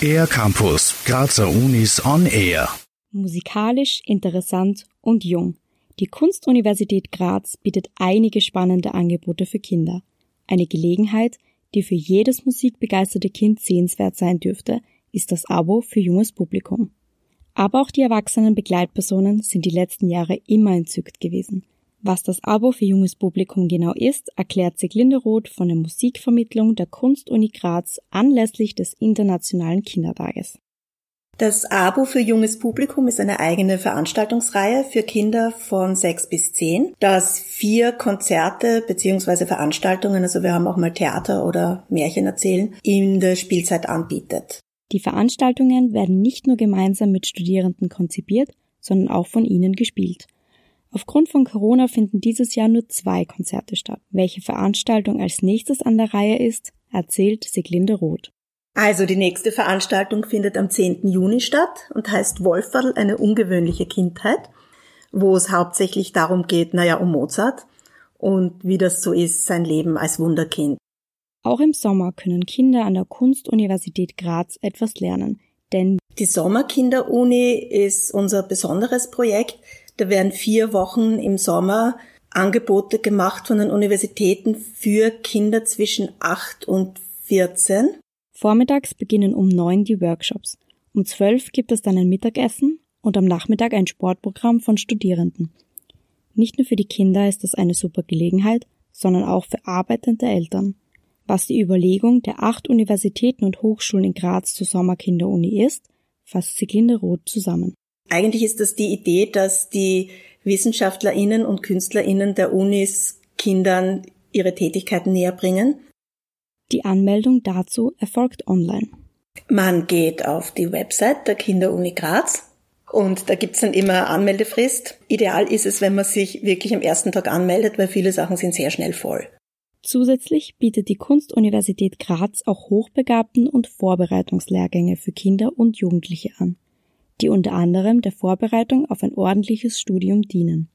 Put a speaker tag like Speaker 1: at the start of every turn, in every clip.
Speaker 1: Air Campus, Grazer Unis on Air.
Speaker 2: Musikalisch, interessant und jung. Die Kunstuniversität Graz bietet einige spannende Angebote für Kinder. Eine Gelegenheit, die für jedes musikbegeisterte Kind sehenswert sein dürfte, ist das Abo für junges Publikum. Aber auch die erwachsenen Begleitpersonen sind die letzten Jahre immer entzückt gewesen. Was das Abo für junges Publikum genau ist, erklärt Siglinde Roth von der Musikvermittlung der Kunstuni Graz anlässlich des Internationalen Kindertages.
Speaker 3: Das Abo für junges Publikum ist eine eigene Veranstaltungsreihe für Kinder von sechs bis zehn, das vier Konzerte beziehungsweise Veranstaltungen, also wir haben auch mal Theater oder Märchen erzählen, in der Spielzeit anbietet.
Speaker 2: Die Veranstaltungen werden nicht nur gemeinsam mit Studierenden konzipiert, sondern auch von ihnen gespielt. Aufgrund von Corona finden dieses Jahr nur zwei Konzerte statt. Welche Veranstaltung als nächstes an der Reihe ist, erzählt Siglinde Roth.
Speaker 3: Also die nächste Veranstaltung findet am 10. Juni statt und heißt Wolferl eine ungewöhnliche Kindheit, wo es hauptsächlich darum geht, naja, um Mozart und wie das so ist, sein Leben als Wunderkind.
Speaker 2: Auch im Sommer können Kinder an der Kunstuniversität Graz etwas lernen, denn
Speaker 3: die Sommerkinderuni ist unser besonderes Projekt. Da werden vier Wochen im Sommer Angebote gemacht von den Universitäten für Kinder zwischen 8 und 14.
Speaker 2: Vormittags beginnen um neun die Workshops. Um zwölf gibt es dann ein Mittagessen und am Nachmittag ein Sportprogramm von Studierenden. Nicht nur für die Kinder ist das eine super Gelegenheit, sondern auch für arbeitende Eltern. Was die Überlegung der acht Universitäten und Hochschulen in Graz zur Sommerkinderuni ist, fasst Siglinde Roth zusammen.
Speaker 3: Eigentlich ist das die Idee, dass die WissenschaftlerInnen und KünstlerInnen der Unis Kindern ihre Tätigkeiten näher bringen.
Speaker 2: Die Anmeldung dazu erfolgt online.
Speaker 3: Man geht auf die Website der Kinderuni Graz und da gibt's dann immer Anmeldefrist. Ideal ist es, wenn man sich wirklich am ersten Tag anmeldet, weil viele Sachen sind sehr schnell voll.
Speaker 2: Zusätzlich bietet die Kunstuniversität Graz auch Hochbegabten und Vorbereitungslehrgänge für Kinder und Jugendliche an, die unter anderem der Vorbereitung auf ein ordentliches Studium dienen.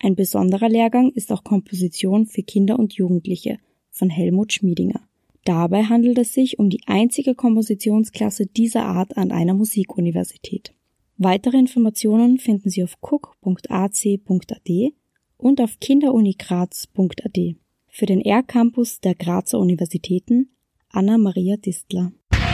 Speaker 2: Ein besonderer Lehrgang ist auch Komposition für Kinder und Jugendliche von Helmut Schmiedinger. Dabei handelt es sich um die einzige Kompositionsklasse dieser Art an einer Musikuniversität. Weitere Informationen finden Sie auf cook.ac.at und auf kinderunigraz.at. Für den R-Campus der Grazer Universitäten Anna-Maria Distler.